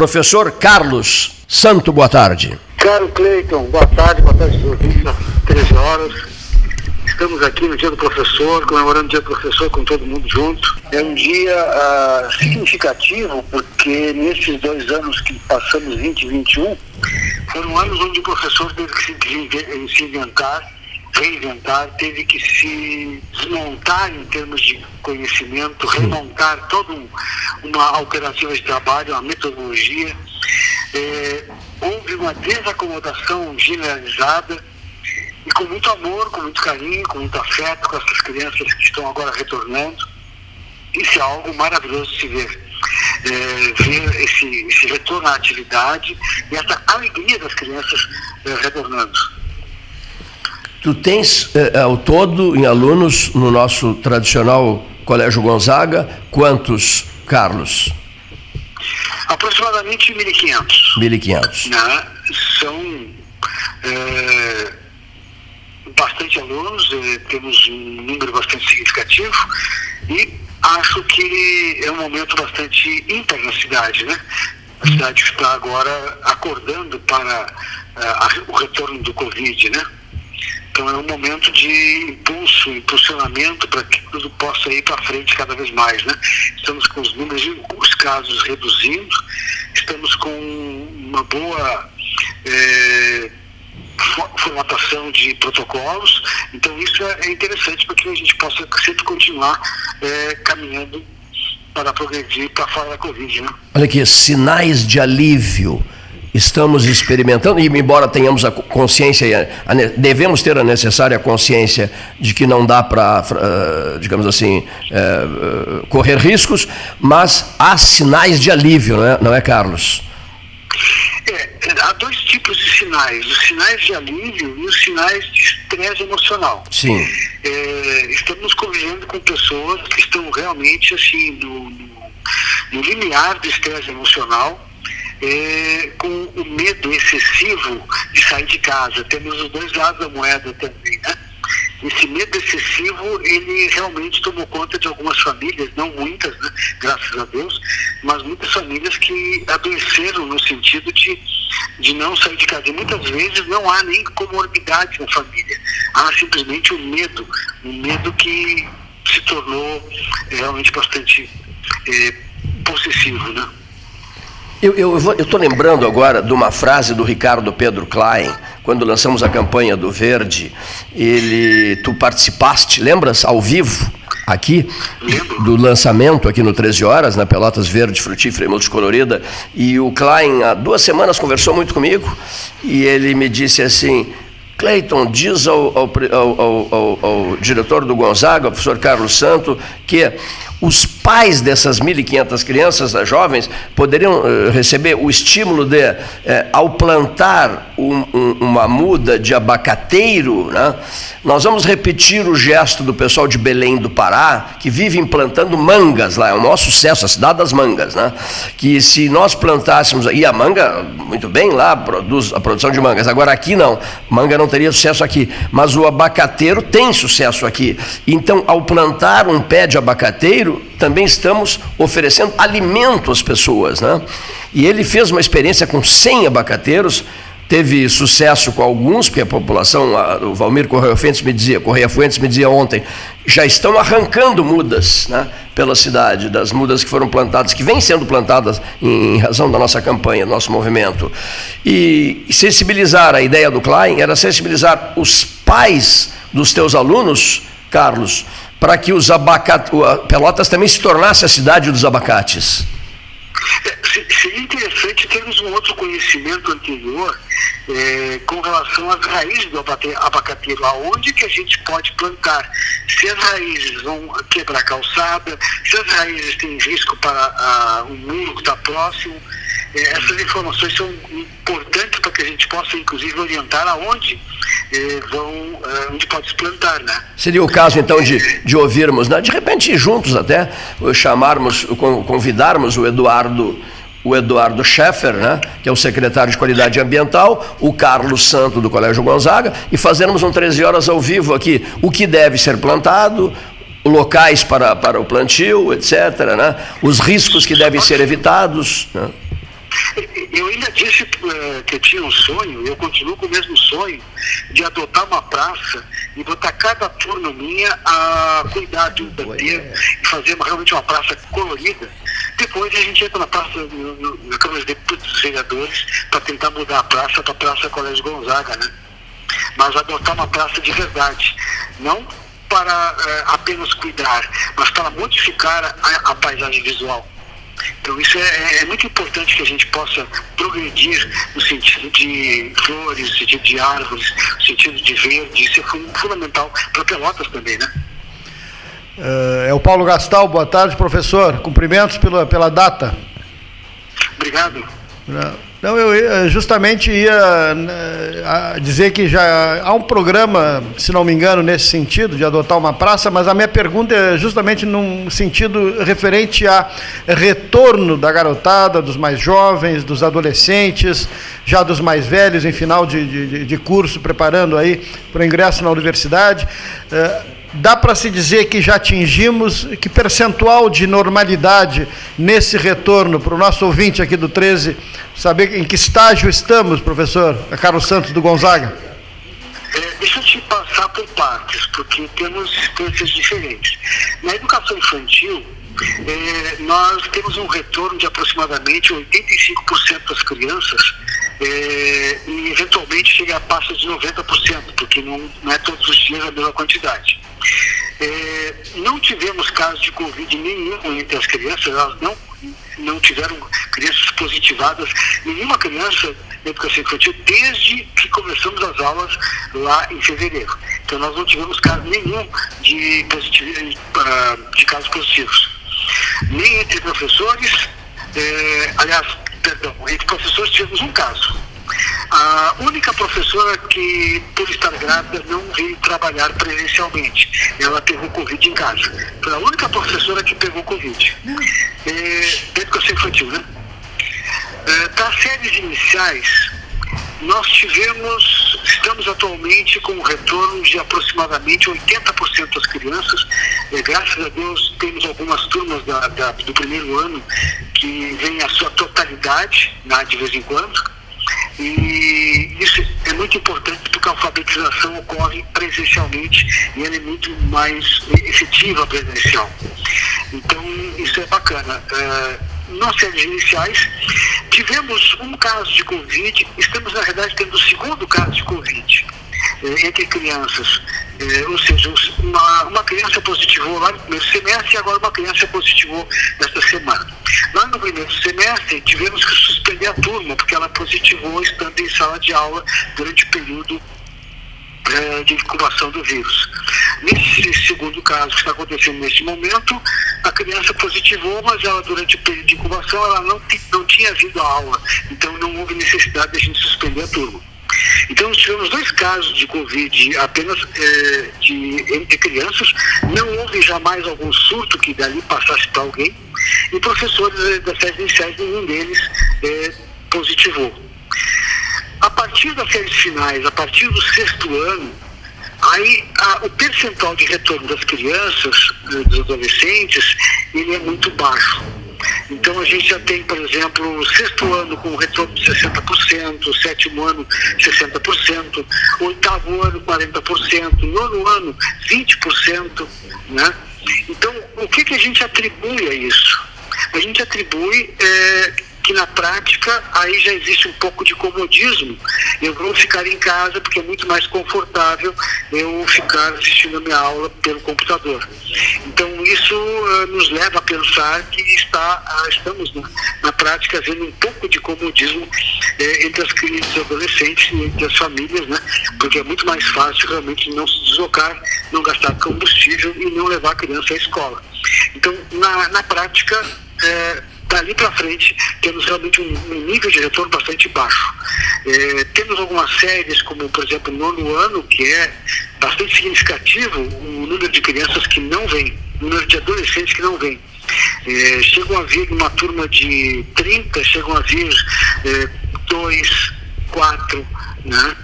Professor Carlos Santo, boa tarde. Caro Cleiton, boa tarde, boa tarde, ouvintes, 13 horas. Estamos aqui no Dia do Professor, comemorando o Dia do Professor com todo mundo junto. É um dia uh, significativo porque nesses dois anos que passamos, 20 e 21, foram anos onde o professor teve que se, se inventar, reinventar, teve que se desmontar em termos de conhecimento, remontar toda um, uma alternativa de trabalho, uma metodologia. É, houve uma desacomodação generalizada e com muito amor, com muito carinho, com muito afeto com essas crianças que estão agora retornando. Isso é algo maravilhoso de se ver. É, ver esse, esse, retorno à atividade e essa alegria das crianças é, retornando. Tu tens é, ao todo em alunos no nosso tradicional Colégio Gonzaga, quantos, Carlos? Aproximadamente 1.500. 1.500. Né? São é, bastante alunos, é, temos um número bastante significativo e acho que é um momento bastante ímpar na cidade, né? A cidade está agora acordando para uh, o retorno do Covid, né? Então é um momento de impulso, impulsionamento para que tudo possa ir para frente cada vez mais, né? Estamos com os números, os casos reduzindo, estamos com uma boa eh, formatação de protocolos. Então isso é interessante para que a gente possa sempre continuar é, caminhando para progredir para fora da Covid. Né? Olha aqui, sinais de alívio estamos experimentando, e embora tenhamos a consciência, devemos ter a necessária consciência de que não dá para, digamos assim, é, correr riscos, mas há sinais de alívio, não é, não é Carlos? É, há dois tipos de sinais, os sinais de alívio e os sinais de estresse emocional. Sim. É, estamos convivendo com pessoas que estão realmente assim no, no limiar do estresse emocional, é, com o medo excessivo de sair de casa. Temos os dois lados da moeda também, né? esse medo excessivo, ele realmente tomou conta de algumas famílias, não muitas, né, graças a Deus, mas muitas famílias que adoeceram no sentido de, de não sair de casa. E muitas vezes não há nem comorbidade na família, há simplesmente o um medo, um medo que se tornou realmente bastante é, possessivo, né? Eu estou lembrando agora de uma frase do Ricardo Pedro Klein, quando lançamos a campanha do Verde. Ele, tu participaste, lembras, ao vivo, aqui, do lançamento aqui no 13 Horas, na Pelotas Verde, Frutífera e Multicolorida. E o Klein, há duas semanas, conversou muito comigo e ele me disse assim: Cleiton, diz ao, ao, ao, ao, diretor do Gonzaga, o professor Carlos Santo, que os pais dessas 1.500 crianças jovens poderiam uh, receber o estímulo de, uh, ao plantar um, um, uma muda de abacateiro, né, nós vamos repetir o gesto do pessoal de Belém do Pará, que vive implantando mangas lá, é um maior sucesso, a cidade das mangas, né, que se nós plantássemos, e a manga, muito bem lá, produz a produção de mangas, agora aqui não, manga não teria sucesso aqui, mas o abacateiro tem sucesso aqui. Então, ao plantar um pé de abacateiro, também estamos oferecendo alimento às pessoas. Né? E ele fez uma experiência com 100 abacateiros, teve sucesso com alguns, porque a população, o Valmir Correia Fuentes me dizia, Correia Fuentes me dizia ontem, já estão arrancando mudas né, pela cidade, das mudas que foram plantadas, que vêm sendo plantadas em, em razão da nossa campanha, do nosso movimento. E sensibilizar, a ideia do Klein era sensibilizar os pais dos teus alunos, Carlos, para que os abacates, Pelotas também se tornasse a cidade dos abacates? É, seria interessante termos um outro conhecimento anterior é, com relação às raízes do abacateiro, aonde que a gente pode plantar, se as raízes vão quebrar a calçada, se as raízes têm risco para a, o muro que está próximo. É, essas informações são importantes para que a gente possa, inclusive, orientar aonde eh, vão, eh, onde pode se plantar, né? Seria o caso, então, de, de ouvirmos, né? de repente, juntos até, chamarmos, convidarmos o Eduardo o Eduardo Scheffer, né, que é o secretário de Qualidade Ambiental, o Carlos Santo do Colégio Gonzaga, e fazermos um 13 horas ao vivo aqui, o que deve ser plantado, locais para, para o plantio, etc., né, os riscos que devem ser evitados. Né. Eu ainda disse uh, que eu tinha um sonho, eu continuo com o mesmo sonho, de adotar uma praça e botar cada turma minha a cuidar de um bandeiro e fazer uma, realmente uma praça colorida. Depois a gente entra na praça, no, no, na Câmara de dos Vereadores, para tentar mudar a praça para a Praça Colégio Gonzaga, né? Mas adotar uma praça de verdade. Não para uh, apenas cuidar, mas para modificar a, a paisagem visual. Então isso é, é, é, muito importante que a gente possa progredir no sentido de flores, no sentido de árvores, no sentido de verde, isso é fundamental para Pelotas também, né? Eh, é o Paulo Gastal, boa tarde, professor. Cumprimentos pela, pela data. Obrigado. Não, eu justamente ia né, dizer que já há um programa, se não me engano, nesse sentido, de adotar uma praça, mas a minha pergunta é justamente num sentido referente a retorno da garotada, dos mais jovens, dos adolescentes, já dos mais velhos, em final de, de, de curso, preparando aí para o ingresso na universidade. Dá para se dizer que já atingimos que percentual de normalidade nesse retorno para o nosso ouvinte aqui do 13 saber em que estágio estamos, professor Carlos Santos do Gonzaga? É, deixa eu te passar por partes, porque temos experiências diferentes. Na educação infantil, é, nós temos um retorno de aproximadamente 85% das crianças é, e eventualmente chega a passa de 90%, porque não, não é todos os dias a mesma quantidade. É, não tivemos casos de Covid nenhum entre as crianças, elas não, não tiveram crianças positivadas, nenhuma criança na educação infantil desde que começamos as aulas lá em fevereiro. Então nós não tivemos caso nenhum de, positivo, ah, de casos positivos. Nem entre professores, é, aliás, perdão, entre professores tivemos um caso a única professora que, por estar grávida, não veio trabalhar presencialmente. Ela pegou Covid em casa. Foi a única professora que pegou Covid. É, da educação infantil, né? É, das séries iniciais, nós tivemos, estamos atualmente com um retorno de aproximadamente 80% das crianças. É, graças a Deus, temos algumas turmas da, da, do primeiro ano que vêm a sua totalidade, né, de vez em quando. E isso é muito importante porque a alfabetização ocorre presencialmente e ela é muito mais efetiva presencial. Então, isso é bacana. Uh, nas séries iniciais, tivemos um caso de Covid, estamos, na verdade, tendo o segundo caso de Covid uh, entre crianças. É, ou seja, uma, uma criança positivou lá no primeiro semestre e agora uma criança positivou nesta semana. Lá no primeiro semestre, tivemos que suspender a turma, porque ela positivou estando em sala de aula durante o período é, de incubação do vírus. Nesse segundo caso que está acontecendo neste momento, a criança positivou, mas ela durante o período de incubação ela não, não tinha vindo à aula, então não houve necessidade de a gente suspender a turma. Então, nós tivemos dois casos de Covid apenas é, de, entre crianças. Não houve jamais algum surto que dali passasse para alguém. E professores é, das séries iniciais, nenhum deles é, positivou. Partir das séries finais, a partir do sexto ano, aí a, o percentual de retorno das crianças, dos adolescentes, ele é muito baixo. Então a gente já tem, por exemplo, o sexto ano com retorno de 60%, o sétimo ano 60%, o oitavo ano 40%, nono ano 20%, né? Então, o que, que a gente atribui a isso? A gente atribui é, que na prática aí já existe um pouco de comodismo. Eu vou ficar em casa porque é muito mais confortável eu ficar assistindo a minha aula pelo computador. Então isso uh, nos leva a pensar que está, uh, estamos na, na, prática vendo um pouco de comodismo uh, entre as crianças e adolescentes e entre as famílias, né? porque é muito mais fácil realmente não se deslocar, não gastar combustível e não levar a criança à escola. Então, na, na prática, eh, dali para frente temos realmente um, um, nível de retorno bastante baixo. É, temos algumas séries, como por exemplo nono ano, que é bastante significativo o número de crianças que não vêm, o número de adolescentes que não vêm. É, chegam a vir uma turma de 30, chegam a vir é, dois, quatro, né?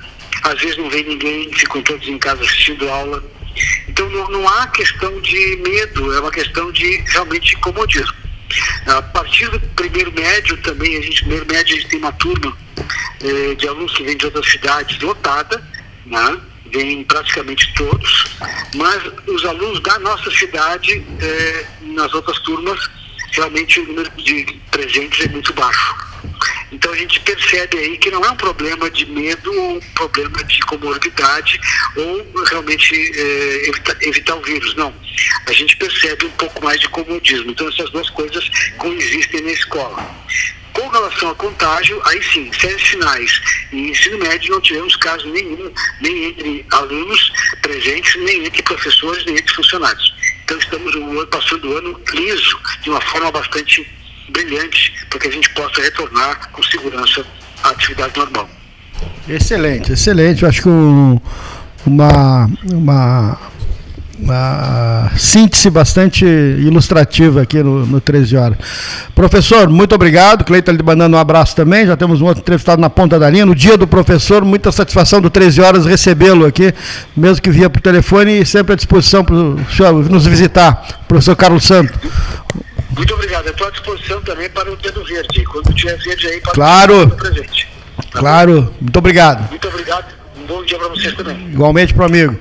Às vezes não vem ninguém, ficam todos em casa assistindo aula. Então não, não há questão de medo, é uma questão de realmente comodismo. A partir do primeiro médio também, a gente, primeiro médio, a gente tem uma turma eh, de alunos que vêm de outras cidades lotada, né? vêm praticamente todos, mas os alunos da nossa cidade, eh, nas outras turmas, realmente o número de presentes é muito baixo. Então a gente percebe aí que não é um problema de medo ou um problema de comorbidade ou realmente é, evitar, o vírus. Não. A gente percebe um pouco mais de comodismo. Então essas duas coisas coexistem na escola. Com relação a contágio, aí sim, séries finais e ensino médio não tivemos caso nenhum, nem entre alunos presentes, nem entre professores, nem entre funcionários. Então estamos passando o ano liso, de uma forma bastante brilhante para que a gente possa retornar com segurança à atividade normal. Excelente, excelente. Eu acho que um, uma, uma, uma síntese bastante ilustrativa aqui no, no 13 horas. Professor, muito obrigado. Cleiton lhe mandando um abraço também. Já temos um outro entrevistado na ponta da linha. No dia do professor, muita satisfação do 13 horas recebê-lo aqui, mesmo que via por telefone e sempre à disposição para o senhor nos visitar. Professor Carlos Santos. Muito obrigado. Estou à disposição também para o dedo verde. Quando tiver verde aí, para claro. presente. Tá claro. Bom? Muito obrigado. Muito obrigado. Um bom dia para vocês também. Igualmente para o amigo.